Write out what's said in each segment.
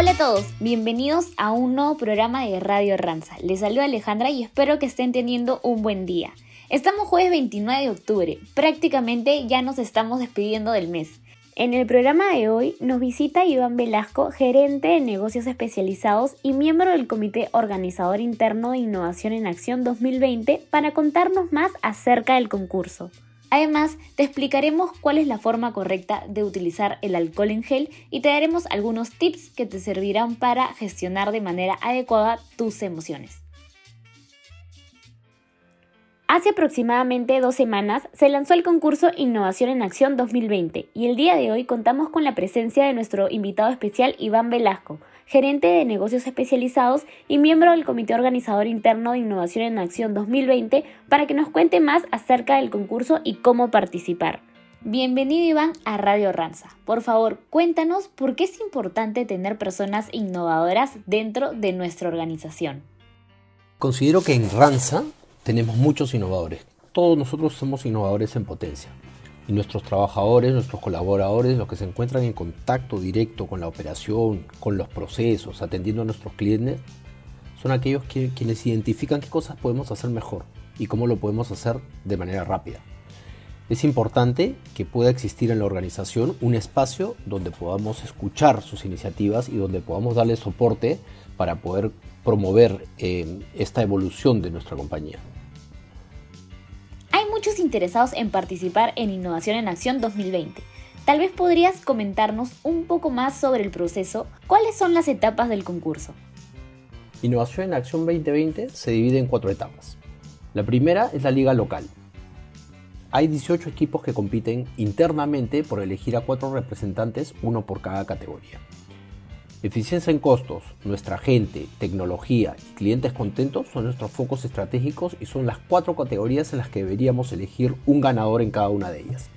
Hola a todos, bienvenidos a un nuevo programa de Radio Ranza. Les saluda Alejandra y espero que estén teniendo un buen día. Estamos jueves 29 de octubre, prácticamente ya nos estamos despidiendo del mes. En el programa de hoy nos visita Iván Velasco, gerente de negocios especializados y miembro del Comité Organizador Interno de Innovación en Acción 2020 para contarnos más acerca del concurso. Además, te explicaremos cuál es la forma correcta de utilizar el alcohol en gel y te daremos algunos tips que te servirán para gestionar de manera adecuada tus emociones. Hace aproximadamente dos semanas se lanzó el concurso Innovación en Acción 2020 y el día de hoy contamos con la presencia de nuestro invitado especial Iván Velasco, gerente de negocios especializados y miembro del Comité Organizador Interno de Innovación en Acción 2020, para que nos cuente más acerca del concurso y cómo participar. Bienvenido Iván a Radio Ranza. Por favor, cuéntanos por qué es importante tener personas innovadoras dentro de nuestra organización. Considero que en Ranza tenemos muchos innovadores. Todos nosotros somos innovadores en potencia. Y nuestros trabajadores, nuestros colaboradores, los que se encuentran en contacto directo con la operación, con los procesos, atendiendo a nuestros clientes, son aquellos quienes identifican qué cosas podemos hacer mejor y cómo lo podemos hacer de manera rápida. Es importante que pueda existir en la organización un espacio donde podamos escuchar sus iniciativas y donde podamos darle soporte para poder promover eh, esta evolución de nuestra compañía muchos interesados en participar en Innovación en Acción 2020. Tal vez podrías comentarnos un poco más sobre el proceso, cuáles son las etapas del concurso. Innovación en Acción 2020 se divide en cuatro etapas. La primera es la liga local. Hay 18 equipos que compiten internamente por elegir a cuatro representantes, uno por cada categoría. Eficiencia en costos, nuestra gente, tecnología y clientes contentos son nuestros focos estratégicos y son las cuatro categorías en las que deberíamos elegir un ganador en cada una de ellas.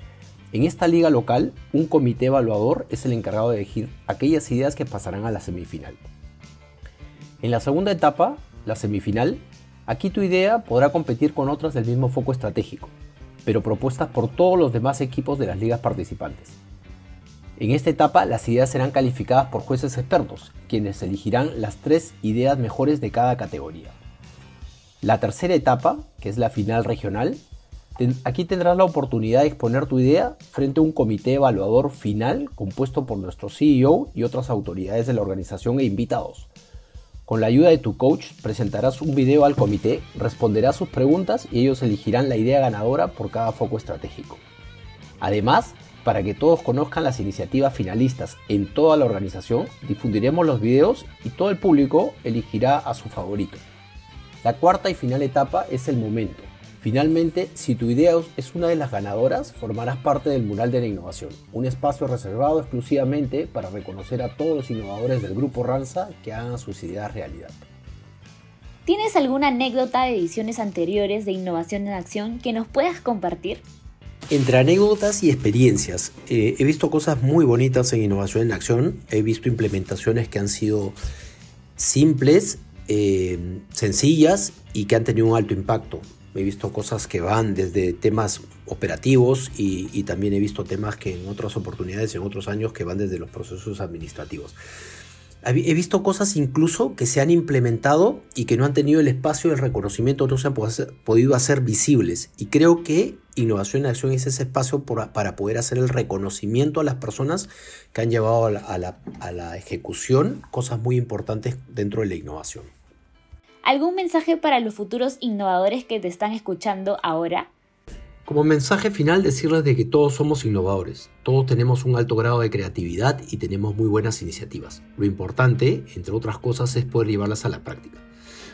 En esta liga local, un comité evaluador es el encargado de elegir aquellas ideas que pasarán a la semifinal. En la segunda etapa, la semifinal, aquí tu idea podrá competir con otras del mismo foco estratégico, pero propuestas por todos los demás equipos de las ligas participantes. En esta etapa las ideas serán calificadas por jueces expertos, quienes elegirán las tres ideas mejores de cada categoría. La tercera etapa, que es la final regional, aquí tendrás la oportunidad de exponer tu idea frente a un comité evaluador final compuesto por nuestro CEO y otras autoridades de la organización e invitados. Con la ayuda de tu coach presentarás un video al comité, responderás sus preguntas y ellos elegirán la idea ganadora por cada foco estratégico. Además, para que todos conozcan las iniciativas finalistas en toda la organización, difundiremos los videos y todo el público elegirá a su favorito. La cuarta y final etapa es el momento. Finalmente, si tu idea es una de las ganadoras, formarás parte del Mural de la Innovación, un espacio reservado exclusivamente para reconocer a todos los innovadores del Grupo Ranza que hagan sus ideas realidad. ¿Tienes alguna anécdota de ediciones anteriores de Innovación en Acción que nos puedas compartir? Entre anécdotas y experiencias, eh, he visto cosas muy bonitas en Innovación en Acción, he visto implementaciones que han sido simples, eh, sencillas y que han tenido un alto impacto. He visto cosas que van desde temas operativos y, también he visto temas que en otras oportunidades, en otros años, que van desde los procesos administrativos. He visto cosas incluso que se han implementado y que no han tenido el espacio el reconocimiento, no se han podido hacer visibles. Y creo que Innovación en Acción es ese espacio para poder hacer el reconocimiento a las personas que han llevado a la, a la ejecución cosas muy importantes dentro de la innovación. ¿Algún mensaje para los futuros innovadores que te están escuchando ahora? Como mensaje final decirles de que todos somos innovadores, todos tenemos un alto grado de creatividad y tenemos muy buenas iniciativas. Lo importante, entre otras cosas, es poder llevarlas a la práctica.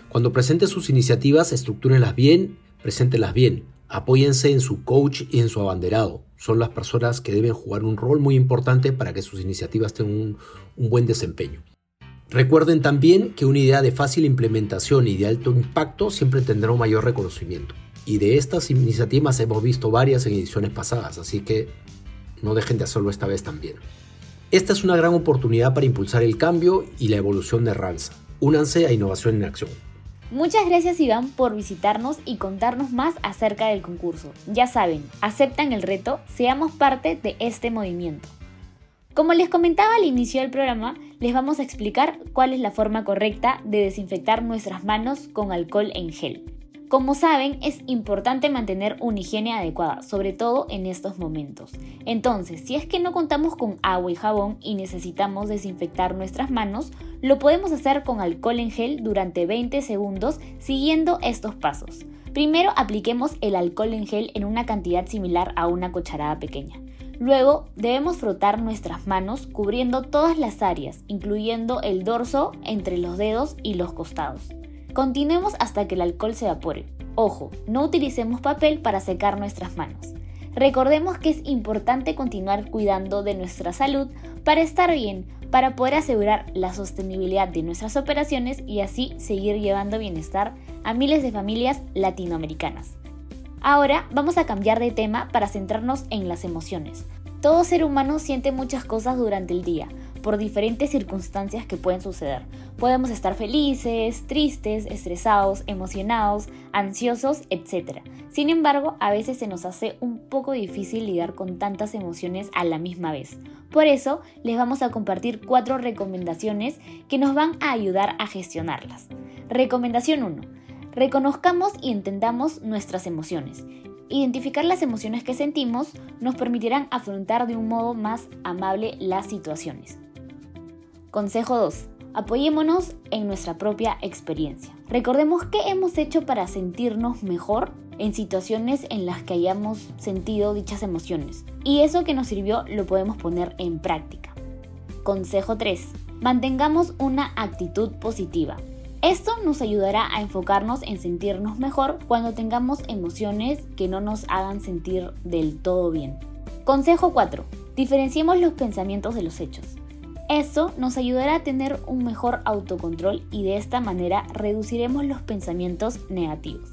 Cuando presenten sus iniciativas, estructúrenlas bien, preséntenlas bien, apóyense en su coach y en su abanderado. Son las personas que deben jugar un rol muy importante para que sus iniciativas tengan un, buen desempeño. Recuerden también que una idea de fácil implementación y de alto impacto siempre tendrá un mayor reconocimiento. Y de estas iniciativas hemos visto varias en ediciones pasadas, así que no dejen de hacerlo esta vez también. Esta es una gran oportunidad para impulsar el cambio y la evolución de Ranza. Únanse a Innovación en Acción. Muchas gracias Iván por visitarnos y contarnos más acerca del concurso. Ya saben, aceptan el reto, seamos parte de este movimiento. Como les comentaba al inicio del programa, les vamos a explicar cuál es la forma correcta de desinfectar nuestras manos con alcohol en gel. Como saben, es importante mantener una higiene adecuada, sobre todo en estos momentos. Entonces, si es que no contamos con agua y jabón y necesitamos desinfectar nuestras manos, lo podemos hacer con alcohol en gel durante 20 segundos siguiendo estos pasos. Primero apliquemos el alcohol en gel en una cantidad similar a una cucharada pequeña. Luego debemos frotar nuestras manos cubriendo todas las áreas, incluyendo el dorso entre los dedos y los costados. Continuemos hasta que el alcohol se evapore. Ojo, no utilicemos papel para secar nuestras manos. Recordemos que es importante continuar cuidando de nuestra salud para estar bien, para poder asegurar la sostenibilidad de nuestras operaciones y así seguir llevando bienestar a miles de familias latinoamericanas. Ahora vamos a cambiar de tema para centrarnos en las emociones. Todo ser humano siente muchas cosas durante el día, por diferentes circunstancias que pueden suceder. Podemos estar felices, tristes, estresados, emocionados, ansiosos, etc. Sin embargo, a veces se nos hace un poco difícil lidiar con tantas emociones a la misma vez. Por eso, les vamos a compartir cuatro recomendaciones que nos van a ayudar a gestionarlas. Recomendación 1. Reconozcamos y entendamos nuestras emociones. Identificar las emociones que sentimos nos permitirán afrontar de un modo más amable las situaciones. Consejo 2. Apoyémonos en nuestra propia experiencia. Recordemos qué hemos hecho para sentirnos mejor en situaciones en las que hayamos sentido dichas emociones. Y eso que nos sirvió lo podemos poner en práctica. Consejo 3. Mantengamos una actitud positiva. Esto nos ayudará a enfocarnos en sentirnos mejor cuando tengamos emociones que no nos hagan sentir del todo bien. Consejo 4. Diferenciemos los pensamientos de los hechos. Esto nos ayudará a tener un mejor autocontrol y de esta manera reduciremos los pensamientos negativos.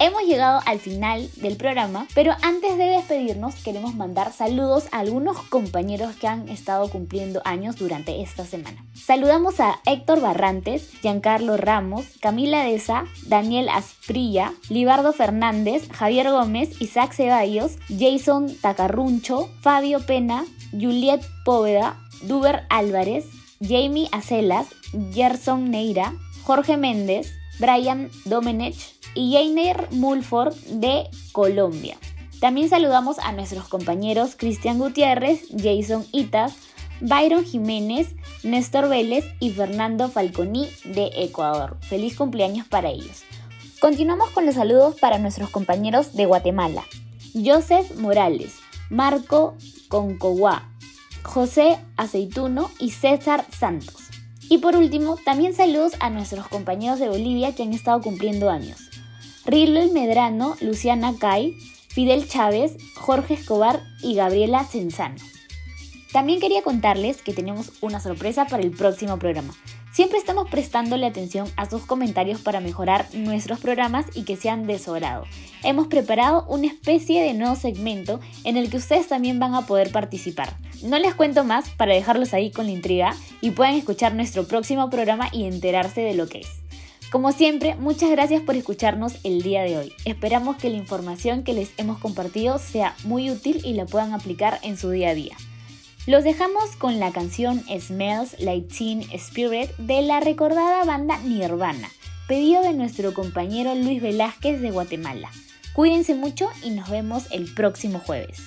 Hemos llegado al final del programa, pero antes de despedirnos queremos mandar saludos a algunos compañeros que han estado cumpliendo años durante esta semana. Saludamos a Héctor Barrantes, Giancarlo Ramos, Camila Deza, Daniel Asprilla, Libardo Fernández, Javier Gómez, Isaac Ceballos, Jason Tacarruncho, Fabio Pena, Juliet Póveda, Duber Álvarez, Jamie Acelas, Gerson Neira, Jorge Méndez, Brian Domenech y Jainer Mulford de Colombia. También saludamos a nuestros compañeros Cristian Gutiérrez, Jason Itas, Byron Jiménez, Néstor Vélez y Fernando Falconi de Ecuador. Feliz cumpleaños para ellos. Continuamos con los saludos para nuestros compañeros de Guatemala. Joseph Morales, Marco Concoguá, José Aceituno y César Santos. Y por último, también saludos a nuestros compañeros de Bolivia que han estado cumpliendo años. Rilel Medrano, Luciana Cay, Fidel Chávez, Jorge Escobar y Gabriela Senzano. También quería contarles que tenemos una sorpresa para el próximo programa. Siempre estamos prestándole atención a sus comentarios para mejorar nuestros programas y que sean de su. Hemos preparado una especie de nuevo segmento en el que ustedes también van a poder participar. No les cuento más para dejarlos ahí con la intriga y puedan escuchar nuestro próximo programa y enterarse de lo que es. Como siempre, muchas gracias por escucharnos el día de hoy. Esperamos que la información que les hemos compartido sea muy útil y la puedan aplicar en su día a día. Los dejamos con la canción Smells Like Teen Spirit de la recordada banda Nirvana, pedido de nuestro compañero Luis Velázquez de Guatemala. Cuídense mucho y nos vemos el próximo jueves.